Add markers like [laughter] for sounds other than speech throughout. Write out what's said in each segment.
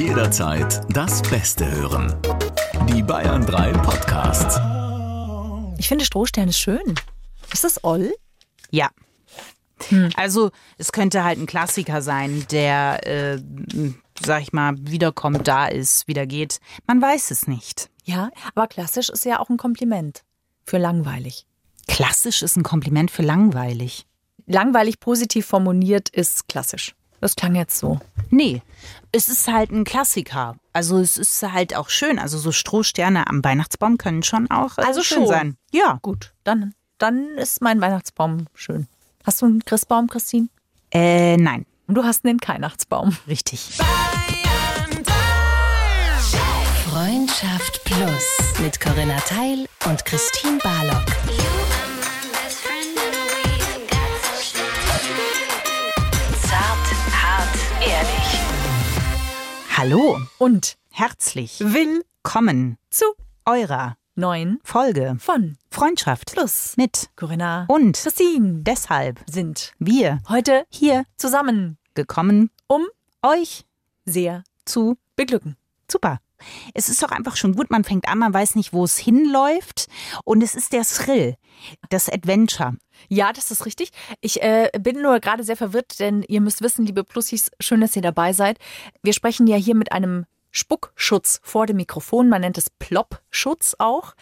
Jederzeit das Beste hören. Die Bayern 3 Podcasts. Ich finde Strohstern ist schön. Ist das Oll? Ja. Also es könnte halt ein Klassiker sein, der, äh, sag ich mal, wiederkommt, da ist, wieder geht. Man weiß es nicht. Ja, aber klassisch ist ja auch ein Kompliment für langweilig. Klassisch ist ein Kompliment für langweilig. Langweilig positiv formuliert ist klassisch. Das klang jetzt so. Nee, es ist halt ein Klassiker. Also es ist halt auch schön. Also so Strohsterne am Weihnachtsbaum können schon auch äh, Also schön schon. sein. Ja. Gut, dann, dann ist mein Weihnachtsbaum schön. Hast du einen Christbaum, Christine? Äh, nein. Und du hast einen Weihnachtsbaum. Richtig. Freundschaft Plus mit Corinna Teil und Christine Barlock. Hallo. Und Herzlich willkommen zu eurer neuen Folge von Freundschaft Plus. mit Corinna und Christine deshalb sind wir heute hier zusammen, gekommen, um euch sehr zu beglücken. Super. Es ist doch einfach schon gut, man fängt an, man weiß nicht, wo es hinläuft. Und es ist der Thrill, das Adventure. Ja, das ist richtig. Ich äh, bin nur gerade sehr verwirrt, denn ihr müsst wissen, liebe Plussis, schön, dass ihr dabei seid. Wir sprechen ja hier mit einem Spuckschutz vor dem Mikrofon. Man nennt es Ploppschutz auch.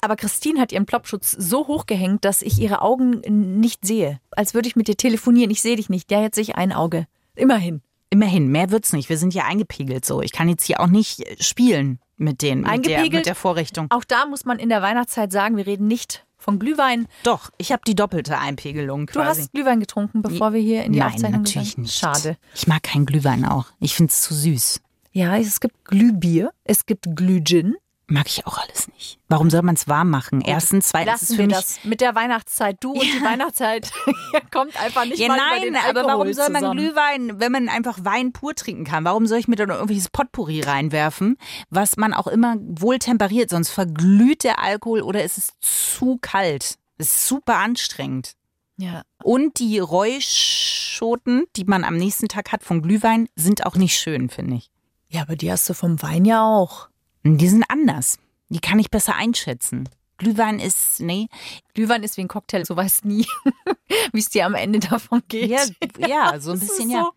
Aber Christine hat ihren Ploppschutz so hochgehängt, dass ich ihre Augen nicht sehe. Als würde ich mit dir telefonieren. Ich sehe dich nicht. Ja, jetzt sehe ich ein Auge. Immerhin. Immerhin, mehr wird's nicht. Wir sind ja eingepegelt so. Ich kann jetzt hier auch nicht äh, spielen mit den mit der, mit der Vorrichtung. Auch da muss man in der Weihnachtszeit sagen, wir reden nicht von Glühwein. Doch, ich habe die doppelte Einpegelung Du quasi. hast Glühwein getrunken, bevor wir hier in die Nein, Aufzeichnung natürlich gegangen nicht. Schade. Ich mag keinen Glühwein auch. Ich find's zu süß. Ja, es gibt Glühbier, es gibt Glühgin. Mag ich auch alles nicht. Warum soll man's warm machen? Erstens, zweitens ist für mich das mit der Weihnachtszeit. Du und die Weihnachtszeit [laughs] kommt einfach nicht Ja, mal über nein, den aber Alkohol warum soll man. Glühwein, wenn man einfach Wein pur trinken kann? Warum soll ich mir dann irgendwelches Potpourri reinwerfen, was man auch immer wohl temperiert? Sonst verglüht der Alkohol oder ist es zu kalt. Das ist super anstrengend. Ja, Und die Räuschoten, die man am nächsten Tag hat vom Glühwein, sind auch nicht schön, finde ich. ja, aber die hast du vom Wein ja auch. Die sind anders. Die kann ich besser einschätzen. Glühwein ist, nee. Glühwein ist wie ein Cocktail, so weißt nie, [laughs] wie es dir am Ende davon geht. Ja, ja [laughs] so ein bisschen, ja.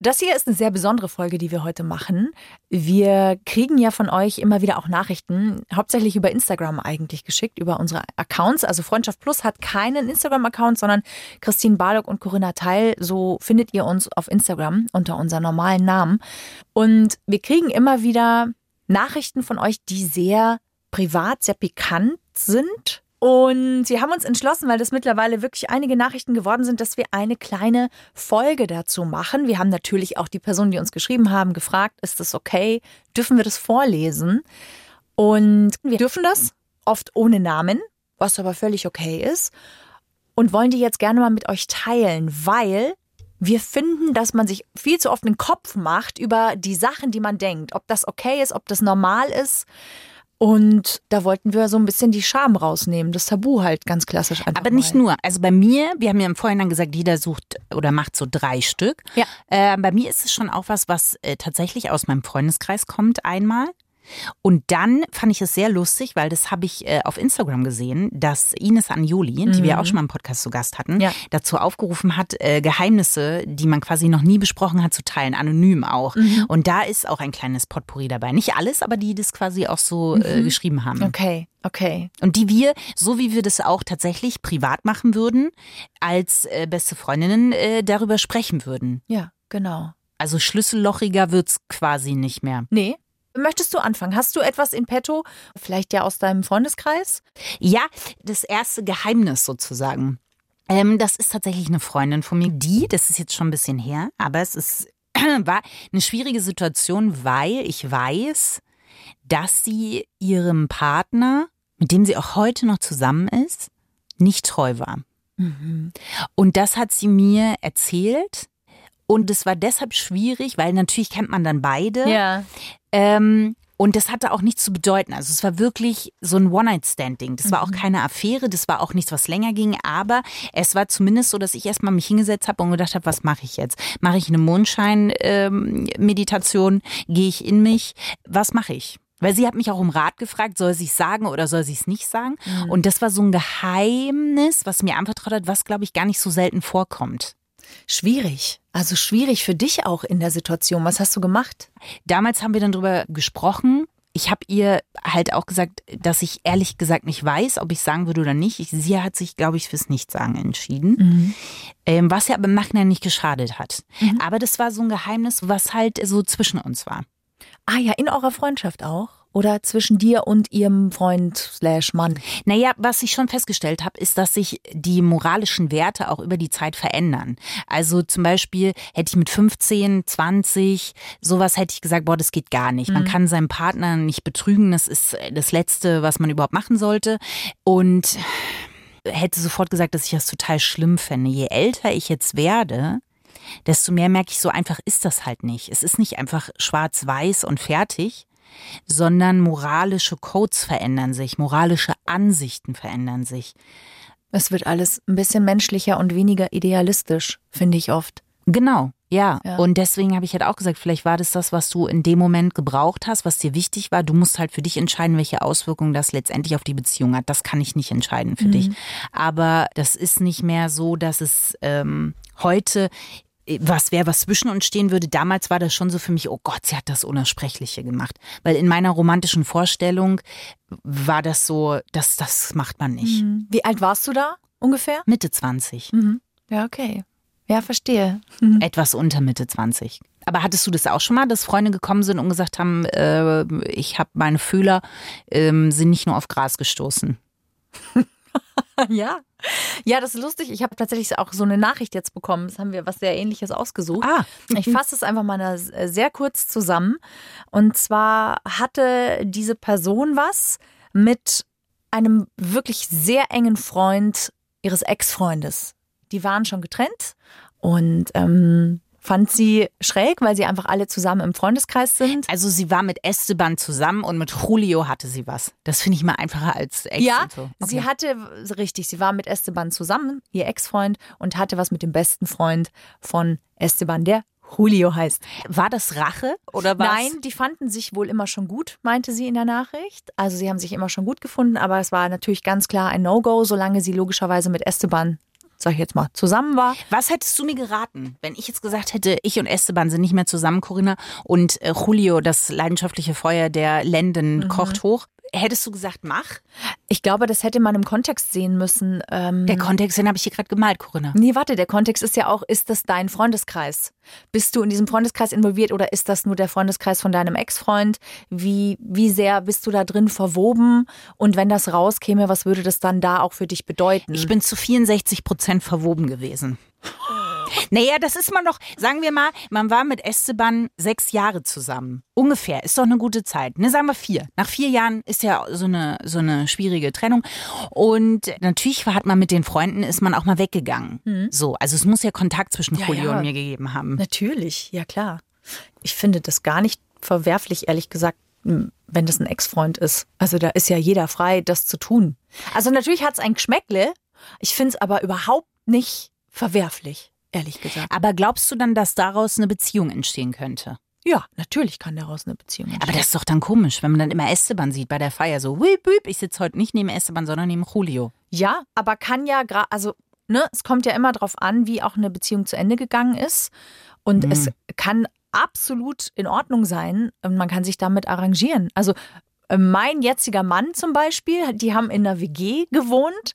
Das hier ist eine sehr besondere Folge, die wir heute machen. Wir kriegen ja von euch immer wieder auch Nachrichten, hauptsächlich über Instagram eigentlich geschickt, über unsere Accounts. Also Freundschaft Plus hat keinen Instagram-Account, sondern Christine Barlock und Corinna Teil. So findet ihr uns auf Instagram unter unseren normalen Namen. Und wir kriegen immer wieder Nachrichten von euch, die sehr privat, sehr pikant sind. Und wir haben uns entschlossen, weil das mittlerweile wirklich einige Nachrichten geworden sind, dass wir eine kleine Folge dazu machen. Wir haben natürlich auch die Personen, die uns geschrieben haben, gefragt, ist das okay? Dürfen wir das vorlesen? Und wir dürfen das, oft ohne Namen, was aber völlig okay ist. Und wollen die jetzt gerne mal mit euch teilen, weil wir finden, dass man sich viel zu oft einen Kopf macht über die Sachen, die man denkt. Ob das okay ist, ob das normal ist. Und da wollten wir so ein bisschen die Scham rausnehmen, das Tabu halt ganz klassisch einfach Aber nicht mal. nur. Also bei mir, wir haben ja im Vorhinein gesagt, jeder sucht oder macht so drei Stück. Ja. Äh, bei mir ist es schon auch was, was äh, tatsächlich aus meinem Freundeskreis kommt einmal. Und dann fand ich es sehr lustig, weil das habe ich äh, auf Instagram gesehen, dass Ines Anjoli, die wir auch schon mal im Podcast zu Gast hatten, Mhm. Ja. dazu aufgerufen hat, äh, Geheimnisse, die man quasi noch nie besprochen hat, zu teilen, anonym auch. Mhm. Und da ist auch ein kleines Potpourri dabei. Nicht alles, aber die das quasi auch so äh, geschrieben haben. Okay, okay. Und die wir, so wie wir das auch tatsächlich privat machen würden, als äh, beste Freundinnen äh, darüber sprechen würden. Ja, genau. Also schlüssellochiger wird's quasi nicht mehr. Nee. Möchtest du anfangen? Hast du etwas in petto? Vielleicht ja aus deinem Freundeskreis? Ja, das erste Geheimnis sozusagen. Ähm, das ist tatsächlich eine Freundin von mir, die, das ist jetzt schon ein bisschen her, aber es ist, [clears throat] war eine schwierige Situation, weil ich weiß, dass sie ihrem Partner, mit dem sie auch heute noch zusammen ist, nicht treu war. Und das hat sie mir erzählt. Und es war deshalb schwierig, weil natürlich kennt man dann beide. Ja. Ähm, Und das hatte auch nichts zu bedeuten. Also es war wirklich so ein One-Night-Stand-Ding. Das war auch keine Affäre, das war auch nichts, was länger ging. Aber es war zumindest so, dass ich erstmal mich hingesetzt habe und gedacht habe, was mache ich jetzt? Mache ich eine Mondschein-Meditation? Gehe ich in mich? Was mache ich? Weil sie hat mich auch um Rat gefragt, soll sie es sagen oder soll sie es nicht sagen? Und das war so ein Geheimnis, was mir anvertraut hat, was, glaube ich, gar nicht so selten vorkommt. Schwierig. Also schwierig für dich auch in der Situation. Was hast du gemacht? Damals haben wir dann drüber gesprochen. Ich habe ihr halt auch gesagt, dass ich ehrlich gesagt nicht weiß, ob ich sagen würde oder nicht. Ich, sie hat sich, glaube ich, fürs Nichtsagen entschieden. Ähm, was ja aber im Nachhinein nicht geschadet hat. Aber das war so ein Geheimnis, was halt so zwischen uns war. Ah ja, in eurer Freundschaft auch? Oder zwischen dir und ihrem Freund slash Mann? Naja, was ich schon festgestellt habe, ist, dass sich die moralischen Werte auch über die Zeit verändern. Also zum Beispiel hätte ich mit 15, 20, sowas hätte ich gesagt, boah, das geht gar nicht. Man kann seinen Partner nicht betrügen, das ist das Letzte, was man überhaupt machen sollte. Und hätte sofort gesagt, dass ich das total schlimm fände. Je älter ich jetzt werde, desto mehr merke ich, so einfach ist das halt nicht. Es ist nicht einfach schwarz-weiß und fertig, sondern moralische Codes verändern sich, moralische Ansichten verändern sich. Es wird alles ein bisschen menschlicher und weniger idealistisch, finde ich oft. Genau, ja. Ja. Und deswegen habe ich halt auch gesagt, vielleicht war das das, was du in dem Moment gebraucht hast, was dir wichtig war. Du musst halt für dich entscheiden, welche Auswirkungen das letztendlich auf die Beziehung hat. Das kann ich nicht entscheiden für dich. Aber das ist nicht mehr so, dass es ähm, heute was wäre, was zwischen uns stehen würde. Damals war das schon so für mich, oh Gott, sie hat das Unersprechliche gemacht. Weil in meiner romantischen Vorstellung war das so, das, das macht man nicht. Wie alt warst du da ungefähr? Mitte 20. Ja, okay. Ja, verstehe. Etwas unter Mitte 20. Aber hattest du das auch schon mal, dass Freunde gekommen sind und gesagt haben, äh, ich habe meine Fühler ähm, sind nicht nur auf Gras gestoßen? [laughs] [laughs] Ja. Ja, das ist lustig. Ich habe tatsächlich auch so eine Nachricht jetzt bekommen. Das haben wir was sehr ähnliches ausgesucht. Ah. Ich [laughs] fasse es einfach mal sehr kurz zusammen. Und zwar hatte diese Person was mit einem wirklich sehr engen Freund ihres Ex-Freundes. Die waren schon getrennt und ähm, fand sie schräg, weil sie einfach alle zusammen im Freundeskreis sind. Also sie war mit Esteban zusammen und mit Julio hatte sie was. Das finde ich mal einfacher als Ex Ja, und so. sie Okay. hatte, richtig, sie war mit Esteban zusammen, ihr Ex-Freund, und hatte was mit dem besten Freund von Esteban, der Julio heißt. War das Rache oder was? Nein, die fanden sich wohl immer schon gut, meinte sie in der Nachricht. Also sie haben sich immer schon gut gefunden, aber es war natürlich ganz klar ein No-Go, solange sie logischerweise mit Esteban, sag ich jetzt mal, zusammen war. Was hättest du mir geraten, wenn ich jetzt gesagt hätte, ich und Esteban sind nicht mehr zusammen, Corinna, und äh, Julio, das leidenschaftliche Feuer der Lenden, Mhm. kocht hoch? Hättest du gesagt, mach? Ich glaube, das hätte man im Kontext sehen müssen. Ähm, Der Kontext, den habe ich hier gerade gemalt, Corinna. Nee, warte, der Kontext ist ja auch, ist das dein Freundeskreis? Bist du in diesem Freundeskreis involviert oder ist das nur der Freundeskreis von deinem Ex-Freund? Wie, wie sehr bist du da drin verwoben? Und wenn das rauskäme, was würde das dann da auch für dich bedeuten? Ich bin zu 64 Prozent verwoben gewesen. Naja, das ist man doch, sagen wir mal, man war mit Esteban sechs Jahre zusammen. Ungefähr, ist doch eine gute Zeit. Ne, sagen wir vier. Nach vier Jahren ist ja so eine, so eine schwierige Trennung. Und natürlich hat man mit den Freunden, ist man auch mal weggegangen. So, also es muss ja Kontakt zwischen Ja, Julio ja. und mir gegeben haben. Natürlich, ja klar. Ich finde das gar nicht verwerflich, ehrlich gesagt, wenn das ein Ex-Freund ist. Also da ist ja jeder frei, das zu tun. Also natürlich hat es ein Geschmäckle. Ich finde es aber überhaupt nicht verwerflich, ehrlich gesagt. Aber glaubst du dann, dass daraus eine Beziehung entstehen könnte? Ja, natürlich kann daraus eine Beziehung entstehen. Aber das ist doch dann komisch, wenn man dann immer Esteban sieht bei der Feier. So, wüp, wüp, ich sitze heute nicht neben Esteban, sondern neben Julio. Ja, aber kann ja gerade, also, ne, es kommt ja immer drauf an, wie auch eine Beziehung zu Ende gegangen ist. Und Mhm. es kann absolut in Ordnung sein und man kann sich damit arrangieren. Also, mein jetziger Mann zum Beispiel, die haben in einer WG gewohnt.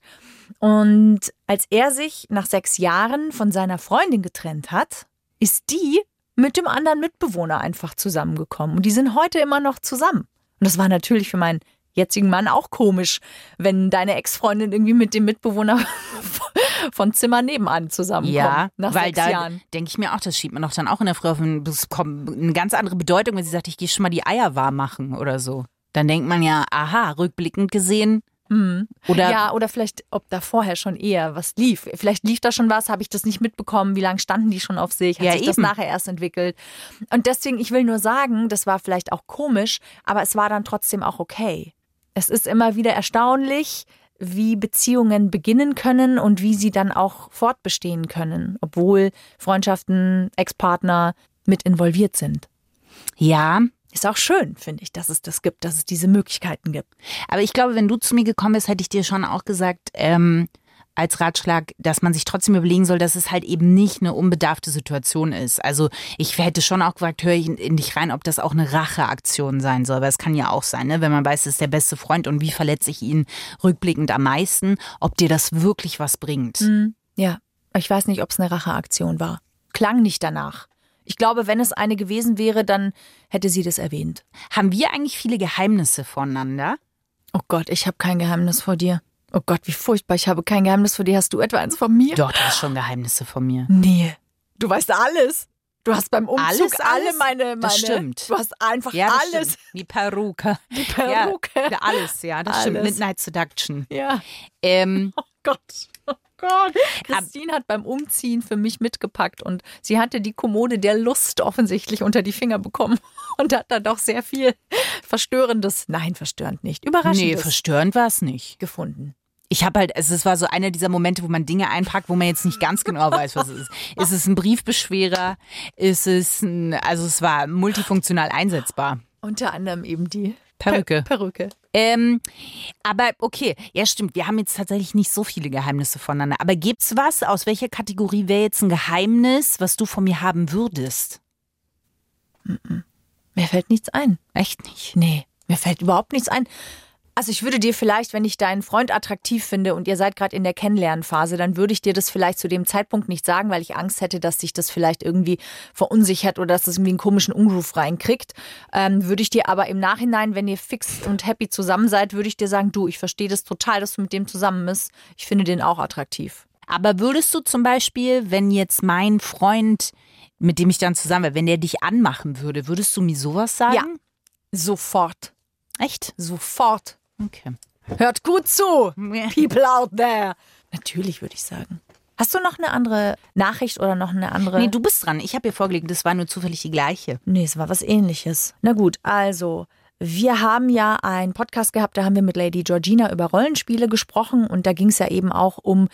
Und als er sich nach sechs Jahren von seiner Freundin getrennt hat, ist die mit dem anderen Mitbewohner einfach zusammengekommen. Und die sind heute immer noch zusammen. Und das war natürlich für meinen jetzigen Mann auch komisch, wenn deine Ex-Freundin irgendwie mit dem Mitbewohner [laughs] von Zimmer nebenan zusammenkommt. Ja, nach weil sechs da denke ich mir auch, das schiebt man doch dann auch in der Früh auf ein, das kommt eine ganz andere Bedeutung, wenn sie sagt, ich gehe schon mal die Eier warm machen oder so. Dann denkt man ja, aha, rückblickend gesehen, Oder ja, oder vielleicht, ob da vorher schon eher was lief. Vielleicht lief da schon was, habe ich das nicht mitbekommen, wie lange standen die schon auf sich, hat Ja, sich das eben. nachher erst entwickelt. Und deswegen, ich will nur sagen, das war vielleicht auch komisch, aber es war dann trotzdem auch okay. Es ist immer wieder erstaunlich, wie Beziehungen beginnen können und wie sie dann auch fortbestehen können, obwohl Freundschaften, Ex-Partner mit involviert sind. ja, Ist auch schön, finde ich, dass es das gibt, dass es diese Möglichkeiten gibt. aber ich glaube, wenn du zu mir gekommen bist, hätte ich dir schon auch gesagt, ähm, als Ratschlag, dass man sich trotzdem überlegen soll, dass es halt eben nicht eine unbedarfte Situation ist. Also ich hätte schon auch gefragt, höre ich in, dich rein, ob das auch eine Racheaktion sein soll. Weil es kann ja auch sein, ne? wenn man weiß, es ist der beste Freund und wie verletze ich ihn rückblickend am meisten, ob dir das wirklich was bringt. Ja, ich weiß nicht, ob es eine Racheaktion war. Klang nicht danach. Ich glaube, wenn es eine gewesen wäre, dann hätte sie das erwähnt. Haben wir eigentlich viele Geheimnisse voneinander? Oh Gott, ich habe kein Geheimnis vor dir. Oh Gott, wie furchtbar. Ich habe kein Geheimnis vor dir. Hast du etwa eins von mir? Doch, du hast schon Geheimnisse von mir. Nee. Du weißt alles. Du hast beim Umzug Alles, alle alles? meine, meine. Das stimmt. Du hast einfach Ja, alles. Stimmt. Die Perücke. Die Perücke. Ja, alles, ja, das stimmt. Alles. Midnight Seduction. Ja. Ähm, [laughs] Oh Gott. Gott. Christine hat beim Umziehen für mich mitgepackt und sie hatte die Kommode der Lust offensichtlich unter die Finger bekommen [laughs] und hat da doch sehr viel Verstörendes, nein, verstörend nicht, nee, Überraschendes verstörend war es nicht. gefunden. Ich habe halt, also es war so einer dieser Momente, wo man Dinge einpackt, wo man jetzt nicht ganz genau weiß, was es ist. Ist es ein Briefbeschwerer? Ist es ein, also es war multifunktional einsetzbar. Unter anderem eben die Perücke. Per Perücke. Ähm, aber okay, ja stimmt, wir haben jetzt tatsächlich nicht so viele Geheimnisse voneinander. Aber gibt's was, aus welcher Kategorie wäre jetzt ein Geheimnis, was du von mir haben würdest? Mir fällt nichts ein. Echt nicht. Nee, mir fällt überhaupt nichts ein. Also ich würde dir vielleicht, wenn ich deinen Freund attraktiv finde und ihr seid gerade in der Kennenlernphase, dann würde ich dir das vielleicht zu dem Zeitpunkt nicht sagen, weil ich Angst hätte, dass sich das vielleicht irgendwie verunsichert oder dass es irgendwie einen komischen Ungroove reinkriegt. Ähm, würde ich dir aber im Nachhinein, wenn ihr fix und happy zusammen seid, würde ich dir sagen, du, ich verstehe das total, dass du mit dem zusammen bist. Ich finde den auch attraktiv. Aber würdest du zum Beispiel, wenn jetzt mein Freund, mit dem ich dann zusammen wäre, wenn der dich anmachen würde, würdest du mir sowas sagen? Ja. Sofort. Echt? Sofort. Okay. Hört gut zu, people out there. Natürlich würde ich sagen. Hast du noch eine andere Nachricht oder noch eine andere? Nee, du bist dran. Ich habe dir vorgelegt, das war nur zufällig die gleiche. Nee, es war was ähnliches. Na gut, also. Wir haben ja einen Podcast gehabt, da haben wir mit Lady Georgina über Rollenspiele gesprochen und da ging es ja eben auch um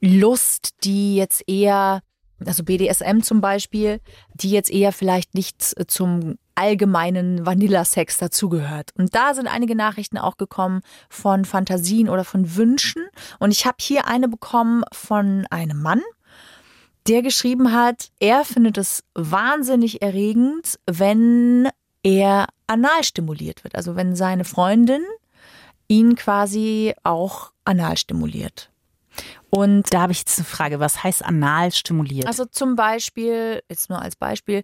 Lust, die jetzt eher, also BDSM zum Beispiel, die jetzt eher vielleicht nicht zum allgemeinen Vanilla-Sex dazugehört. Und da sind einige Nachrichten auch gekommen von Fantasien oder von Wünschen. Und ich habe hier eine bekommen von einem Mann, der geschrieben hat, er findet es wahnsinnig erregend, wenn er anal stimuliert wird. Also wenn seine Freundin ihn quasi auch anal stimuliert. Und Da habe ich jetzt eine Frage. Was heißt anal stimuliert? also zum Beispiel, jetzt nur als Beispiel,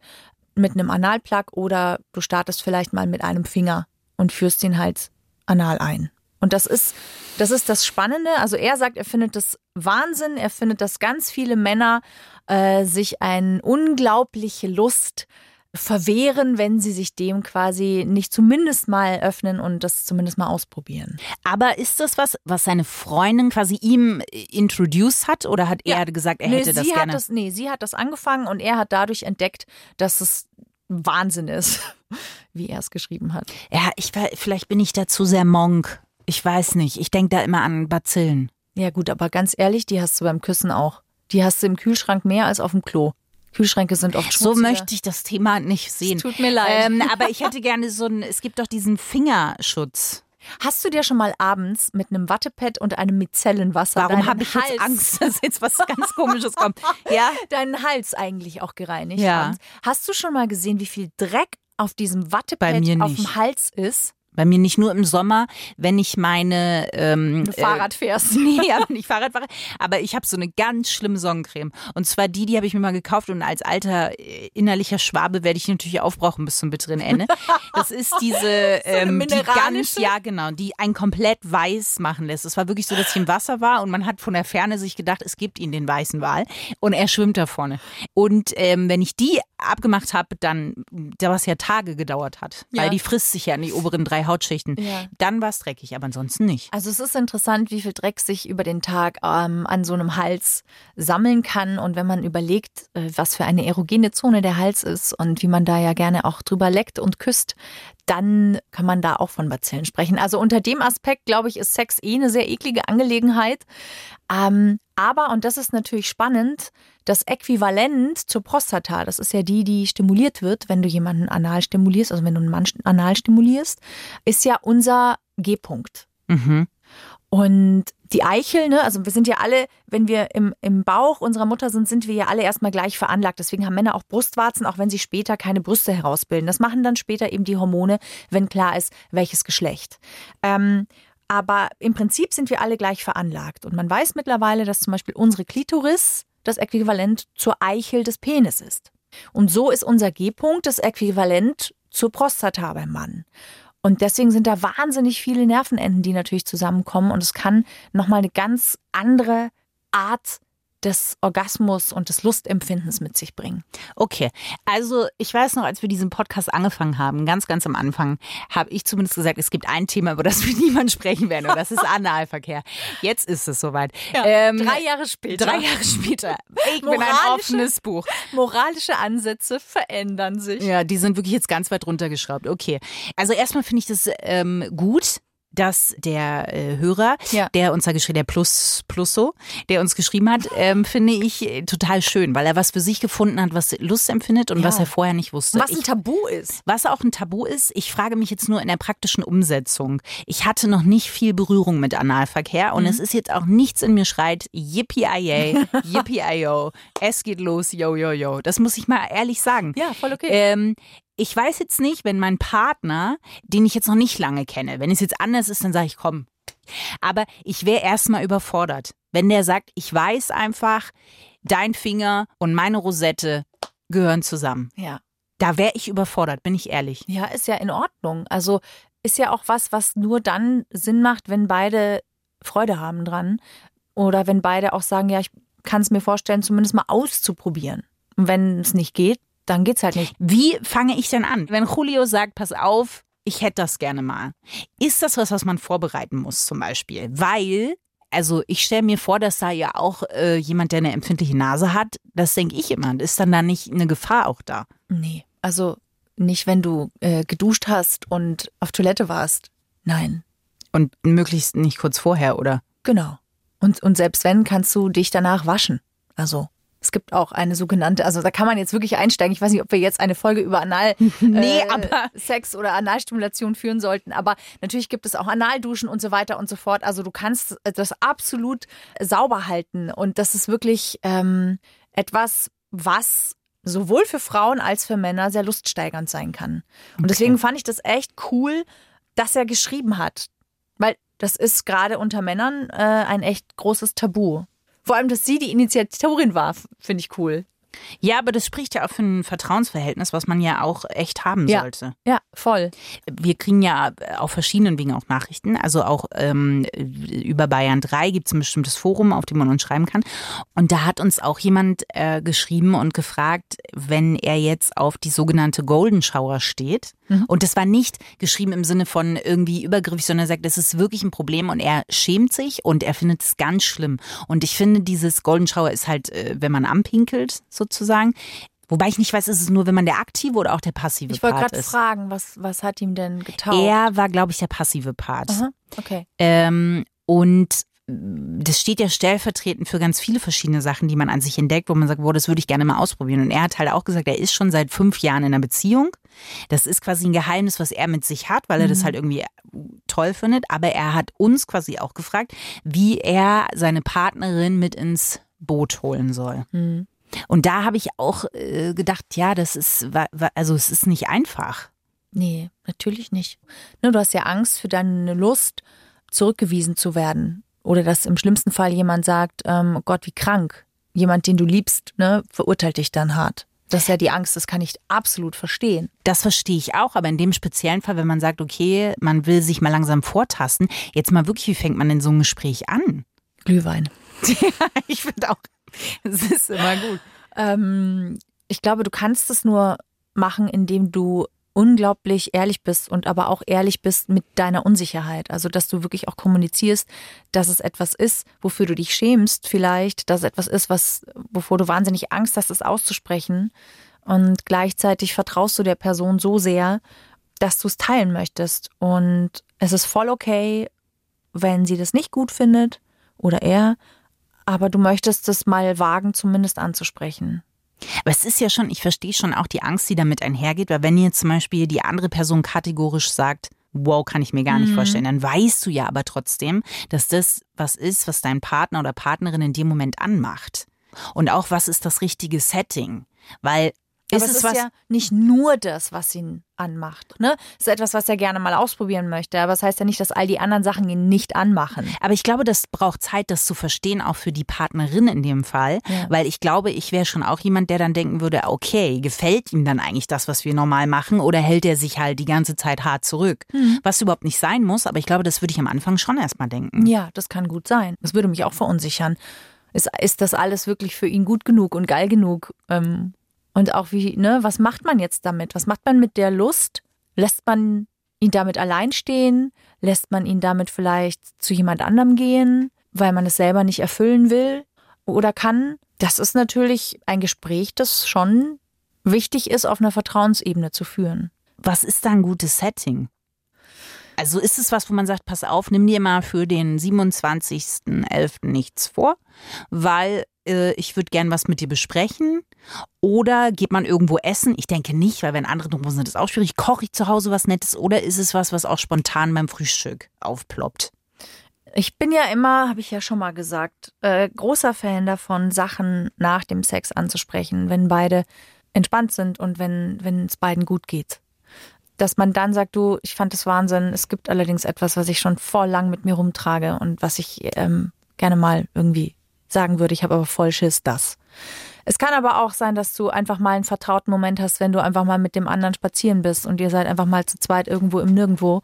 mit einem Analplug oder du startest vielleicht mal mit einem Finger und führst ihn halt anal ein. Und das ist, das ist das Spannende. Also er sagt, er findet das Wahnsinn. Er findet, dass ganz viele Männer äh, sich eine unglaubliche Lust verwehren, wenn sie sich dem quasi nicht zumindest mal öffnen und das zumindest mal ausprobieren. Aber ist das was, was seine Freundin quasi ihm äh, introduced hat oder hat er gesagt, er nee, hätte das sie gerne? Hat das, nee, sie hat das angefangen und er hat dadurch entdeckt, dass es Wahnsinn ist, [laughs] wie er es geschrieben hat. ja, ich war, vielleicht bin ich da zu sehr Monk. Ich weiß nicht. Ich denke da immer an Bazillen. Ja gut, aber ganz ehrlich, die hast du beim Küssen auch. Die hast du im Kühlschrank mehr als auf dem Klo. Kühlschränke sind oft So schmutziger. möchte ich das Thema nicht sehen. tut mir leid. Ähm, [laughs] aber ich hätte gerne so einen, es gibt doch diesen Fingerschutz. Hast du dir schon mal abends mit einem Wattepad und einem Micellenwasser Warum habe ich jetzt Hals, Angst, [laughs] dass jetzt was ganz Komisches kommt? Ja? [laughs] deinen Hals eigentlich auch gereinigt? Ja. Hast du schon mal gesehen, wie viel Dreck auf diesem Wattepad auf dem Hals ist? Bei mir nicht nur im Sommer, wenn ich meine ähm, Wenn du Fahrrad fährst. [laughs] Nee, aber nicht Fahrrad fahre. Aber ich habe so eine ganz schlimme Sonnencreme. Und zwar die, die habe ich mir mal gekauft. Und als alter äh, innerlicher Schwabe werde ich die natürlich aufbrauchen bis zum bitteren Ende. Das ist diese, [laughs] ähm, die ganz, ja genau, die einen komplett weiß machen lässt. Es war wirklich so, dass ich im Wasser war und man hat von der Ferne sich gedacht, es gibt ihn den weißen Wal. Und er schwimmt da vorne. Und ähm, wenn ich die abgemacht habe, dann, da was ja Tage gedauert hat, Ja. weil die frisst sich ja in die oberen drei Hautschichten, Ja. dann war es dreckig, aber ansonsten nicht. Also es ist interessant, wie viel Dreck sich über den Tag ähm, an so einem Hals sammeln kann. Und wenn man überlegt, äh, was für eine erogene Zone der Hals ist und wie man da ja gerne auch drüber leckt und küsst, dann kann man da auch von Bazillen sprechen. Also unter dem Aspekt, glaube ich, ist Sex eh eine sehr eklige Angelegenheit. Ähm, aber, und das ist natürlich spannend, das Äquivalent zur Prostata, das ist ja die, die stimuliert wird, wenn du jemanden anal stimulierst, also wenn du einen Mann anal stimulierst, ist ja unser G-Punkt. Mhm. Und die Eichel, ne, also wir sind ja alle, wenn wir im, im Bauch unserer Mutter sind, sind wir ja alle erstmal gleich veranlagt. Deswegen haben Männer auch Brustwarzen, auch wenn sie später keine Brüste herausbilden. Das machen dann später eben die Hormone, wenn klar ist, welches Geschlecht. Ähm, aber im Prinzip sind wir alle gleich veranlagt. Und man weiß mittlerweile, dass zum Beispiel unsere Klitoris das Äquivalent zur Eichel des Penis ist. Und so ist unser G-Punkt das Äquivalent zur Prostata beim Mann. Und deswegen sind da wahnsinnig viele Nervenenden, die natürlich zusammenkommen. Und es kann nochmal eine ganz andere Art des Orgasmus und des Lustempfindens mit sich bringen. Okay, also ich weiß noch, als wir diesen Podcast angefangen haben, ganz, ganz am Anfang, habe ich zumindest gesagt, es gibt ein Thema, über das [laughs] wir niemand sprechen werden, und das ist Analverkehr. Jetzt ist es soweit. Ähm, drei Jahre später. Drei Jahre später. Ich bin ein offenes Buch. Moralische Ansätze verändern sich. Ja, die sind wirklich jetzt ganz weit runtergeschraubt. Okay. Also erstmal finde ich das ähm, gut. Dass der äh, Hörer, Ja. der uns da geschrieben, der Plus Plusso, der uns geschrieben hat, ähm, finde ich äh, total schön, weil er was für sich gefunden hat, was Lust empfindet und Ja. was er vorher nicht wusste. Was ein ich, Tabu ist. was auch ein Tabu ist, ich frage mich jetzt nur in der praktischen Umsetzung. Ich hatte noch nicht viel Berührung mit Analverkehr und es ist jetzt auch nichts in mir schreit, yippie-yay, [laughs] yippie-yo, es geht los, yo, yo, yo. Das muss ich mal ehrlich sagen. Ja, voll okay. Ähm, ich weiß jetzt nicht, wenn mein Partner, den ich jetzt noch nicht lange kenne, wenn es jetzt anders ist, dann sage ich, komm. Aber ich wäre erstmal überfordert. Wenn der sagt, ich weiß einfach, dein Finger und meine Rosette gehören zusammen. ja. Da wäre ich überfordert, bin ich ehrlich. Ja, ist ja in Ordnung. Also ist ja auch was, was nur dann Sinn macht, wenn beide Freude haben dran. Oder wenn beide auch sagen, ja, ich kann es mir vorstellen, zumindest mal auszuprobieren. Und wenn es nicht geht, dann geht's halt nicht. Wie fange ich denn an? Wenn Julio sagt, pass auf, ich hätte das gerne mal. Ist das was, was man vorbereiten muss zum Beispiel? Weil, also ich stelle mir vor, dass da ja auch äh, jemand, der eine empfindliche Nase hat, das denke ich immer, ist dann da nicht eine Gefahr auch da? Nee, also nicht, wenn du äh, geduscht hast und auf Toilette warst. Nein, Und möglichst nicht kurz vorher, oder? genau. Und, und selbst wenn, kannst du dich danach waschen. Also es gibt auch eine sogenannte, also da kann man jetzt wirklich einsteigen. Ich weiß nicht, ob wir jetzt eine Folge über Anal [laughs] Nee, äh, aber- Sex oder Analstimulation führen sollten. Aber natürlich gibt es auch Analduschen und so weiter und so fort. Also du kannst das absolut sauber halten. Und das ist wirklich ähm, etwas, was sowohl für Frauen als für Männer sehr luststeigernd sein kann. Und deswegen fand ich das echt cool, dass er geschrieben hat. Weil das ist gerade unter Männern äh, ein echt großes Tabu. Vor allem, dass sie die Initiatorin war, finde ich cool. Ja, aber das spricht ja auch für ein Vertrauensverhältnis, was man ja auch echt haben Ja. sollte. Ja, voll. Wir kriegen ja auf verschiedenen Wegen auch Nachrichten. Also auch ähm, über Bayern 3 gibt es ein bestimmtes Forum, auf dem man uns schreiben kann. Und da hat uns auch jemand äh, geschrieben und gefragt, wenn er jetzt auf die sogenannte Golden Shower steht. Und das war nicht geschrieben im Sinne von irgendwie übergriffig, sondern er sagt, das ist wirklich ein Problem und er schämt sich und er findet es ganz schlimm. Und ich finde, dieses Golden Shower ist halt, äh, wenn man anpinkelt, sozusagen. Wobei ich nicht weiß, ist es nur, wenn man der aktive oder auch der passive Ich wollte Part gerade ist. fragen, was, was hat ihm denn getaugt? Er war, glaube ich, der passive Part. Aha, okay. Ähm, und das steht ja stellvertretend für ganz viele verschiedene Sachen, die man an sich entdeckt, wo man sagt, boah, das würde ich gerne mal ausprobieren. Und er hat halt auch gesagt, er ist schon seit fünf Jahren in einer Beziehung. Das ist quasi ein Geheimnis, was er mit sich hat, weil er das halt irgendwie toll findet. Aber er hat uns quasi auch gefragt, wie er seine Partnerin mit ins Boot holen soll. Und da habe ich auch äh, gedacht, ja, das ist, also es ist nicht einfach. Nee, natürlich nicht. Du hast ja Angst für deine Lust, zurückgewiesen zu werden. Oder dass im schlimmsten Fall jemand sagt, ähm, oh Gott, wie krank. Jemand, den du liebst, ne, verurteilt dich dann hart. Das ist ja die Angst, das kann ich absolut verstehen. Das verstehe ich auch, aber in dem speziellen Fall, wenn man sagt, okay, man will sich mal langsam vortasten, jetzt mal wirklich, wie fängt man denn so ein Gespräch an? Glühwein. [laughs] ich finde auch, [laughs] es ist immer gut. Ähm, ich glaube, du kannst es nur machen, indem du unglaublich ehrlich bist und aber auch ehrlich bist mit deiner Unsicherheit. Also, dass du wirklich auch kommunizierst, dass es etwas ist, wofür du dich schämst, vielleicht, dass es etwas ist, was, wovor du wahnsinnig Angst hast, es auszusprechen. Und gleichzeitig vertraust du der Person so sehr, dass du es teilen möchtest. Und es ist voll okay, wenn sie das nicht gut findet oder er, aber du möchtest es mal wagen, zumindest anzusprechen. Aber es ist ja schon, ich verstehe schon auch die Angst, die damit einhergeht, weil wenn jetzt zum Beispiel die andere Person kategorisch sagt, wow, kann ich mir gar nicht mhm. vorstellen, dann weißt du ja aber trotzdem, dass das was ist, was dein Partner oder Partnerin in dem Moment anmacht. Und auch, was ist das richtige Setting? Weil ist es, ist ja nicht nur das, was ihn anmacht. Ne? Es ist etwas, was er gerne mal ausprobieren möchte. Aber es das heißt ja nicht, dass all die anderen Sachen ihn nicht anmachen. Aber ich glaube, das braucht Zeit, das zu verstehen, auch für die Partnerin in dem Fall. Ja. Weil ich glaube, ich wäre schon auch jemand, der dann denken würde, okay, gefällt ihm dann eigentlich das, was wir normal machen? Oder hält er sich halt die ganze Zeit hart zurück? Mhm. Was überhaupt nicht sein muss. Aber ich glaube, das würde ich am Anfang schon erstmal denken. Ja, das kann gut sein. Das würde mich auch verunsichern. Ist, ist das alles wirklich für ihn gut genug und geil genug? Ähm, und auch wie, ne, was macht man jetzt damit? Was macht man mit der Lust? Lässt man ihn damit allein stehen? Lässt man ihn damit vielleicht zu jemand anderem gehen, weil man es selber nicht erfüllen will oder kann? Das ist natürlich ein Gespräch, das schon wichtig ist, auf einer Vertrauensebene zu führen. Was ist da ein gutes Setting? Also ist es was, wo man sagt, pass auf, nimm dir mal für den 27.11. nichts vor, weil äh, ich würde gern was mit dir besprechen. Oder geht man irgendwo essen? Ich denke nicht, weil wenn andere drum sind, ist auch schwierig. Koche ich zu Hause was Nettes oder ist es was, was auch spontan beim Frühstück aufploppt? Ich bin ja immer, habe ich ja schon mal gesagt, äh, großer Fan davon, Sachen nach dem Sex anzusprechen, wenn beide entspannt sind und wenn es beiden gut geht. Dass man dann sagt, du, ich fand das Wahnsinn. Es gibt allerdings etwas, was ich schon vor lang mit mir rumtrage und was ich ähm, gerne mal irgendwie sagen würde, ich habe aber voll Schiss, das. Es kann aber auch sein, dass du einfach mal einen vertrauten Moment hast, wenn du einfach mal mit dem anderen spazieren bist und ihr seid einfach mal zu zweit irgendwo im Nirgendwo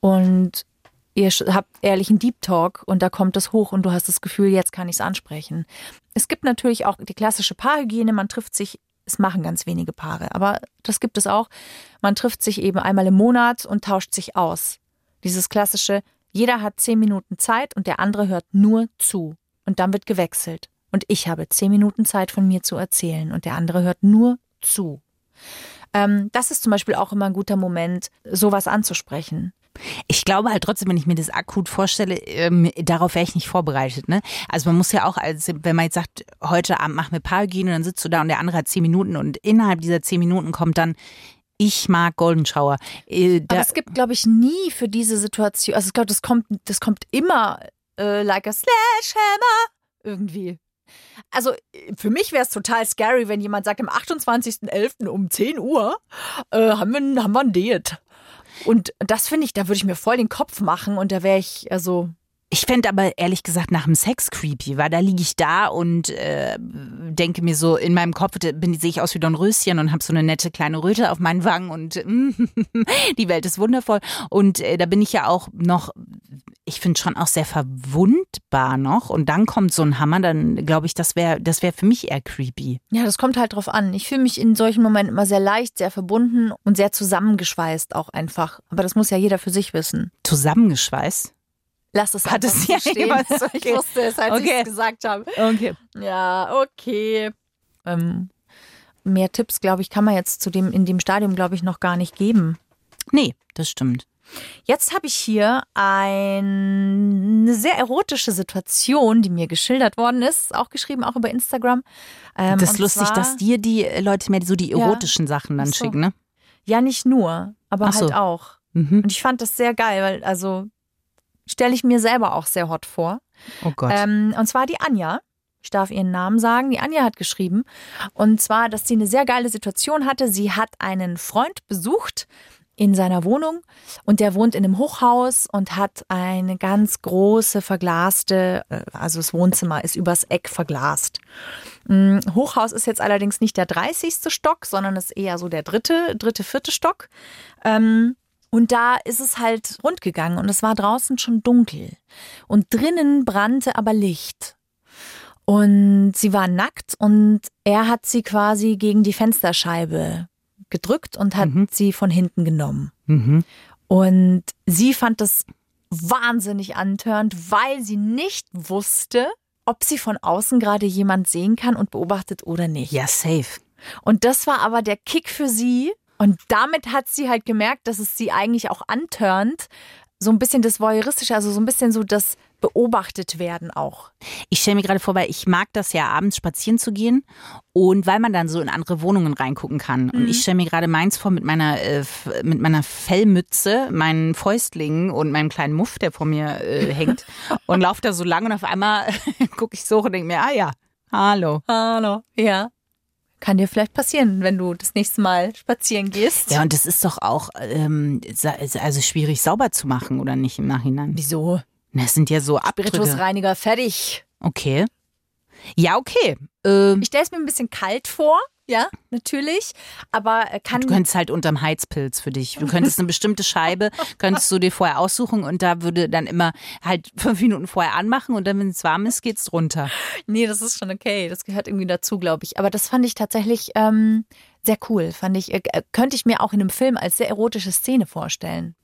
und ihr habt ehrlichen Deep Talk und da kommt es hoch und du hast das Gefühl, jetzt kann ich es ansprechen. Es gibt natürlich auch die klassische Paarhygiene, man trifft sich, es machen ganz wenige Paare, aber das gibt es auch. Man trifft sich eben einmal im Monat und tauscht sich aus. Dieses klassische, jeder hat zehn Minuten Zeit und der andere hört nur zu und dann wird gewechselt. Und ich habe zehn Minuten Zeit von mir zu erzählen und der andere hört nur zu. Ähm, das ist zum Beispiel auch immer ein guter Moment, sowas anzusprechen. Ich glaube halt trotzdem, wenn ich mir das akut vorstelle, ähm, darauf wäre ich nicht vorbereitet. Ne? Also man muss ja auch, als wenn man jetzt sagt, heute Abend machen wir Paarhygiene, dann sitzt du da und der andere hat zehn Minuten und innerhalb dieser zehn Minuten kommt dann, ich mag Golden Shower. Äh, Aber es gibt, glaube ich, nie für diese Situation, also ich glaube, das kommt, das kommt immer äh, like a sledgehammer irgendwie. Also für mich wäre es total scary, wenn jemand sagt, am 28.11. um 10 Uhr äh, haben, wir, haben wir ein Date. Und das finde ich, da würde ich mir voll den Kopf machen und da wäre ich, also ich fände aber ehrlich gesagt nach dem Sex creepy, weil da liege ich da und äh, denke mir so, in meinem Kopf sehe ich aus wie Don Röschen und habe so eine nette kleine Röte auf meinen Wangen und [laughs] die Welt ist wundervoll. Und äh, da bin ich ja auch noch, ich finde schon auch sehr verwundbar noch. Und dann kommt so ein Hammer, dann glaube ich, das wäre das wär für mich eher creepy. Ja, das kommt halt drauf an. Ich fühle mich in solchen Momenten immer sehr leicht, sehr verbunden und sehr zusammengeschweißt auch einfach. Aber das muss ja jeder für sich wissen. Zusammengeschweißt? Lass es Hat es ja stehen. [laughs] Okay. Ich wusste es, als okay. ich es gesagt habe. Okay. Ja, okay. Ähm, mehr Tipps, glaube ich, kann man jetzt zu dem, in dem Stadium, glaube ich, noch gar nicht geben. Nee, das stimmt. Jetzt habe ich hier eine sehr erotische Situation, die mir geschildert worden ist, auch geschrieben, auch über Instagram. Ähm, das ist lustig, zwar, dass dir die Leute mehr so die erotischen ja, Sachen dann so. schicken, ne? Ja, nicht nur, aber so. halt auch. Mhm. Und ich fand das sehr geil, weil also stelle ich mir selber auch sehr hot vor. Oh Gott. Ähm, und zwar die Anja. Ich darf ihren Namen sagen. Die Anja hat geschrieben. Und zwar, dass sie eine sehr geile Situation hatte. Sie hat einen Freund besucht in seiner Wohnung und der wohnt in einem Hochhaus und hat eine ganz große verglaste, äh, also das Wohnzimmer ist übers Eck verglast. Mm, Hochhaus ist jetzt allerdings nicht der 30. Stock, sondern ist eher so der dritte, dritte, vierte Stock. Ähm, und da ist es halt rund gegangen und es war draußen schon dunkel. Und drinnen brannte aber Licht. Und sie war nackt und er hat sie quasi gegen die Fensterscheibe gedrückt und hat Mhm. sie von hinten genommen. Mhm. Und sie fand das wahnsinnig antörend, weil sie nicht wusste, ob sie von außen gerade jemand sehen kann und beobachtet oder nicht. Ja, safe. Und das war aber der Kick für sie. Und damit hat sie halt gemerkt, dass es sie eigentlich auch antörnt. So ein bisschen das Voyeuristische, also so ein bisschen so das beobachtet werden auch. Ich stelle mir gerade vor, weil ich mag das ja abends spazieren zu gehen und weil man dann so in andere Wohnungen reingucken kann. Und ich stelle mir gerade meins vor mit meiner äh, mit meiner Fellmütze, meinen Fäustlingen und meinem kleinen Muff, der vor mir äh, hängt [laughs] und laufe da so lang und auf einmal [laughs] gucke ich so und denke mir, ah ja, hallo. Hallo. Ja. Kann dir vielleicht passieren, wenn du das nächste Mal spazieren gehst. Ja, und das ist doch auch ähm, also schwierig sauber zu machen oder nicht im Nachhinein. Wieso? Das sind ja so Abdrücke. Spiritusreiniger, fertig. Okay. Ja, okay. Ähm, Ich stelle es mir ein bisschen kalt vor, ja, natürlich. Aber äh, kann Du könntest halt unterm Heizpilz für dich. Du könntest eine bestimmte Scheibe, [laughs] könntest du dir vorher aussuchen und da würde dann immer halt fünf Minuten vorher anmachen und dann, wenn es warm ist, geht's runter. Nee, das ist schon okay. Das gehört irgendwie dazu, glaube ich. Aber das fand ich tatsächlich ähm, sehr cool. Fand ich, äh, könnte ich mir auch in einem Film als sehr erotische Szene vorstellen.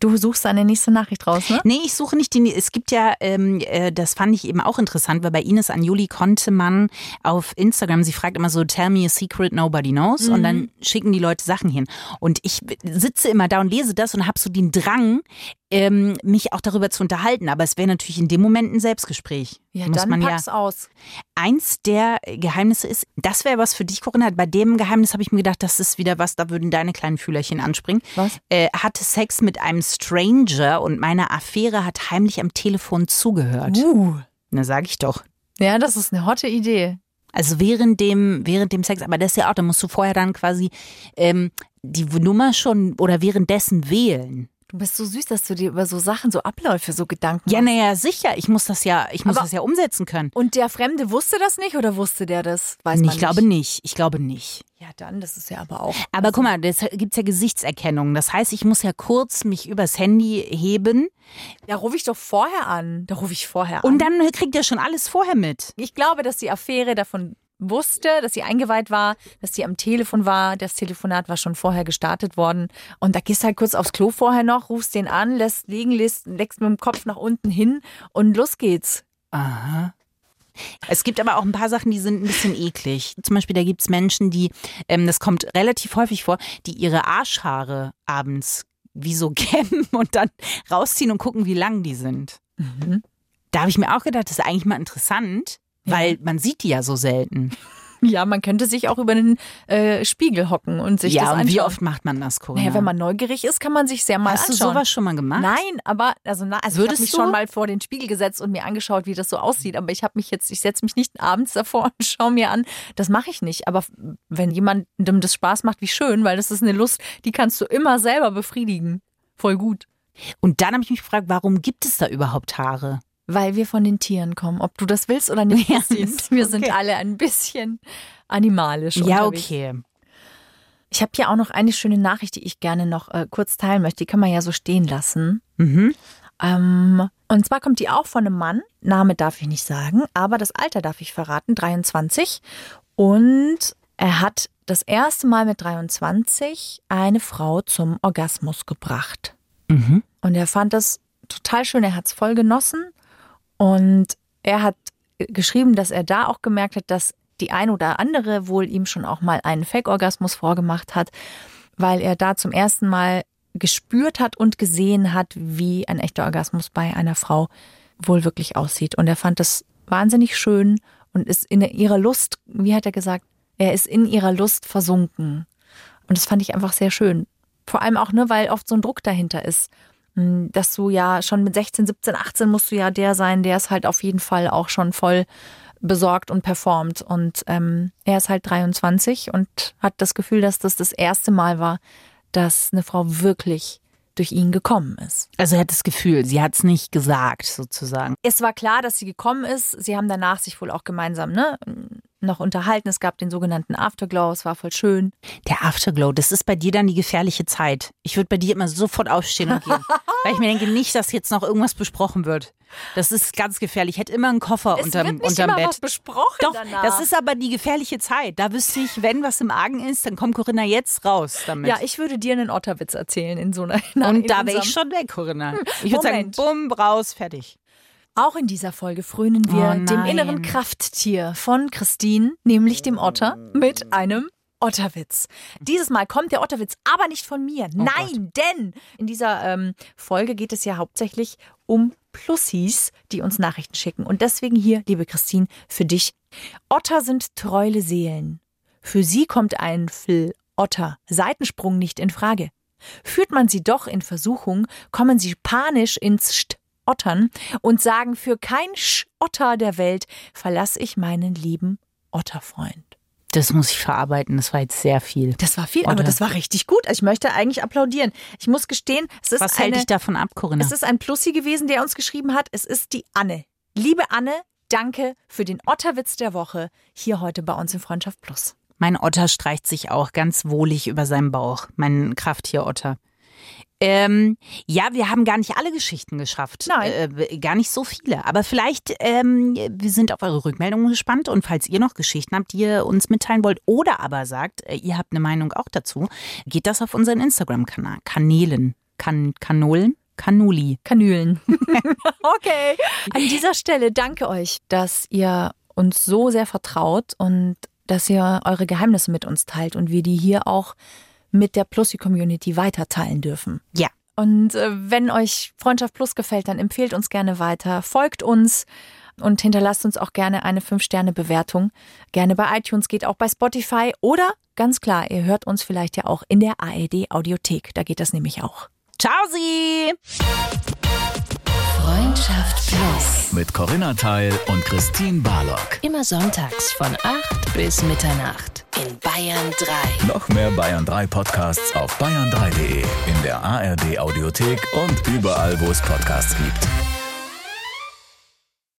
Du suchst eine nächste Nachricht raus, ne? Nee, ich suche nicht die. Es gibt ja, ähm, äh, das fand ich eben auch interessant, weil bei Ines Anjuli konnte man auf Instagram, sie fragt immer so, tell me a secret nobody knows. Und dann schicken die Leute Sachen hin. Und ich sitze immer da und lese das und habe so den Drang, ähm, mich auch darüber zu unterhalten. Aber es wäre natürlich in dem Moment ein Selbstgespräch. Ja, Muss dann man ja pack's aus. eins der Geheimnisse ist, das wäre was für dich, Corinna. Bei dem Geheimnis habe ich mir gedacht, das ist wieder was, da würden deine kleinen Fühlerchen anspringen. Was? Äh, hatte Sex mit einem Stranger und meine Affäre hat heimlich am Telefon zugehört. Uh. Na, sag ich doch. Ja, das ist eine hotte Idee. Also während dem, während dem Sex, aber das ist ja auch, da musst du vorher dann quasi ähm, die Nummer schon oder währenddessen wählen. Du bist so süß, dass du dir über so Sachen, so Abläufe, so Gedanken Ja, naja, sicher. Ich muss das ja, ich muss Aber- das ja umsetzen können. Und der Fremde wusste das nicht oder wusste der das? Weiß Nee, man ich glaube nicht. Ich glaube nicht. Ja, dann, das ist ja aber auch. Aber guck mal, das gibt's ja Gesichtserkennung. Das heißt, ich muss ja kurz mich übers Handy heben Da rufe ich doch vorher an. Da rufe ich vorher an. und dann kriegt er schon alles vorher mit. Ich glaube, dass die Affäre davon wusste, dass sie eingeweiht war, dass sie am Telefon war. Das Telefonat war schon vorher gestartet worden. Und da gehst du halt kurz aufs Klo vorher noch, rufst den an, lässt liegen, lässt, legst mit dem Kopf nach unten hin und los geht's. Aha. Es gibt aber auch ein paar Sachen, die sind ein bisschen eklig. Zum Beispiel, da gibt's Menschen, die, ähm, das kommt relativ häufig vor, die ihre Arschhaare abends wie so [laughs] kämmen und dann rausziehen und gucken, wie lang die sind. Da habe ich mir auch gedacht, das ist eigentlich mal interessant, weil man sieht die ja so selten. Ja, man könnte sich auch über den äh, Spiegel hocken und sich das ja, und anschauen. wie oft macht man das, Corinna? Naja, wenn man neugierig ist, kann man sich sehr mal Hast du anschauen. sowas schon mal gemacht? Nein, aber also, na, also ich Würdest habe mich du? schon mal vor den Spiegel gesetzt und mir angeschaut, wie das so aussieht. Aber ich habe mich jetzt, ich setze mich nicht abends davor und [laughs] schaue mir an. Das mache ich nicht. Aber wenn jemandem das Spaß macht, wie schön, weil das ist eine Lust, die kannst du immer selber befriedigen. Voll gut. Und dann habe ich mich gefragt, warum gibt es da überhaupt Haare? Weil wir von den Tieren kommen. Ob du das willst oder nicht, [laughs] Ja, wir sind okay. alle ein bisschen animalisch. Ja, unterwegs. okay. Ich habe hier auch noch eine schöne Nachricht, die ich gerne noch äh, kurz teilen möchte. Die kann man ja so stehen lassen. Mhm. Ähm, und zwar kommt die auch von einem Mann. Name darf ich nicht sagen, aber das Alter darf ich verraten, 23. Und er hat das erste Mal mit 23 eine Frau zum Orgasmus gebracht. Mhm. Und er fand das total schön, er hat es voll genossen. Und er hat geschrieben, dass er da auch gemerkt hat, dass die ein oder andere wohl ihm schon auch mal einen Fake-Orgasmus vorgemacht hat, weil er da zum ersten Mal gespürt hat und gesehen hat, wie ein echter Orgasmus bei einer Frau wohl wirklich aussieht. Und er fand das wahnsinnig schön und ist in ihrer Lust, wie hat er gesagt, er ist in ihrer Lust versunken. Und das fand ich einfach sehr schön. Vor allem auch, ne, weil oft so ein Druck dahinter ist. Hm, Dass du ja schon mit 16, 17, 18 musst du ja der sein, der es halt auf jeden Fall auch schon voll besorgt und performt. Und ähm, er ist halt 23 und hat das Gefühl, dass das das erste Mal war, dass eine Frau wirklich durch ihn gekommen ist. Also er hat das Gefühl, sie hat es nicht gesagt, sozusagen. Es war klar, dass sie gekommen ist. Sie haben danach sich wohl auch gemeinsam ne, noch unterhalten. Es gab den sogenannten Afterglow, es war voll schön. Der Afterglow, das ist bei dir dann die gefährliche Zeit. Ich würde bei dir immer sofort aufstehen und gehen. [laughs] weil ich mir denke, nicht, dass jetzt noch irgendwas besprochen wird. Das ist ganz gefährlich. Ich hätte immer einen Koffer Es unterm, wird nicht unterm immer Bett. was besprochen Doch, danach. das ist aber die gefährliche Zeit. Da wüsste ich, wenn was im Argen ist, dann kommt Corinna jetzt raus damit. ja, ich würde dir einen Otterwitz erzählen in so einer. in und da wäre ich schon weg, Corinna. [laughs] Ich würde sagen, bumm, raus, fertig. Auch in dieser Folge frönen wir Oh dem inneren Krafttier von Christine, nämlich dem Otter, mit einem Otterwitz. Dieses Mal kommt der Otterwitz aber nicht von mir. Nein, denn in dieser ähm, Folge geht es ja hauptsächlich um Plussis, die uns Nachrichten schicken. Und deswegen hier, liebe Christine, für dich. Otter sind treule Seelen. Für sie kommt ein Fl Otter Seitensprung nicht in Frage. Führt man sie doch in Versuchung, kommen sie panisch ins St Ottern und sagen, für kein Sch Otter der Welt verlasse ich meinen lieben Otterfreund. Das muss ich verarbeiten. Das war jetzt sehr viel. Das war viel, aber Otter. das war richtig gut. Also ich möchte eigentlich applaudieren. Ich muss gestehen, es ist, Was hält eine, dich davon ab, Corinna? es ist ein Plussi gewesen, der uns geschrieben hat. Es ist die Anne. Liebe Anne, danke für den Otterwitz der Woche hier heute bei uns in Freundschaft Plus. Mein Otter streicht sich auch ganz wohlig über seinen Bauch. Mein Krafttier-Otter. Ähm, ja, wir haben gar nicht alle Geschichten geschafft. Nein. Äh, gar nicht so viele. Aber vielleicht, ähm, wir sind auf eure Rückmeldungen gespannt. Und falls ihr noch Geschichten habt, die ihr uns mitteilen wollt oder aber sagt, äh, ihr habt eine Meinung auch dazu, geht das auf unseren Instagram-Kanal. Kanälen. kan Kanolen? Kanuli. Kanülen. [laughs] okay. An dieser Stelle danke euch, dass ihr uns so sehr vertraut und dass ihr eure Geheimnisse mit uns teilt und wir die hier auch mit der Plussi-Community weiter teilen dürfen. Ja. Und äh, wenn euch Freundschaft Plus gefällt, dann empfehlt uns gerne weiter, folgt uns und hinterlasst uns auch gerne eine 5-Sterne-Bewertung. Gerne bei iTunes, geht auch bei Spotify oder ganz klar, ihr hört uns vielleicht ja auch in der ARD-Audiothek. Da geht das nämlich auch. Ciao, Sie! Freundschaft Plus. Mit Corinna Teil und Christine Barlock. Immer sonntags von 8 bis Mitternacht in Bayern 3. Noch mehr Bayern 3 Podcasts auf bayern3.de, in der ARD Audiothek und überall, wo es Podcasts gibt.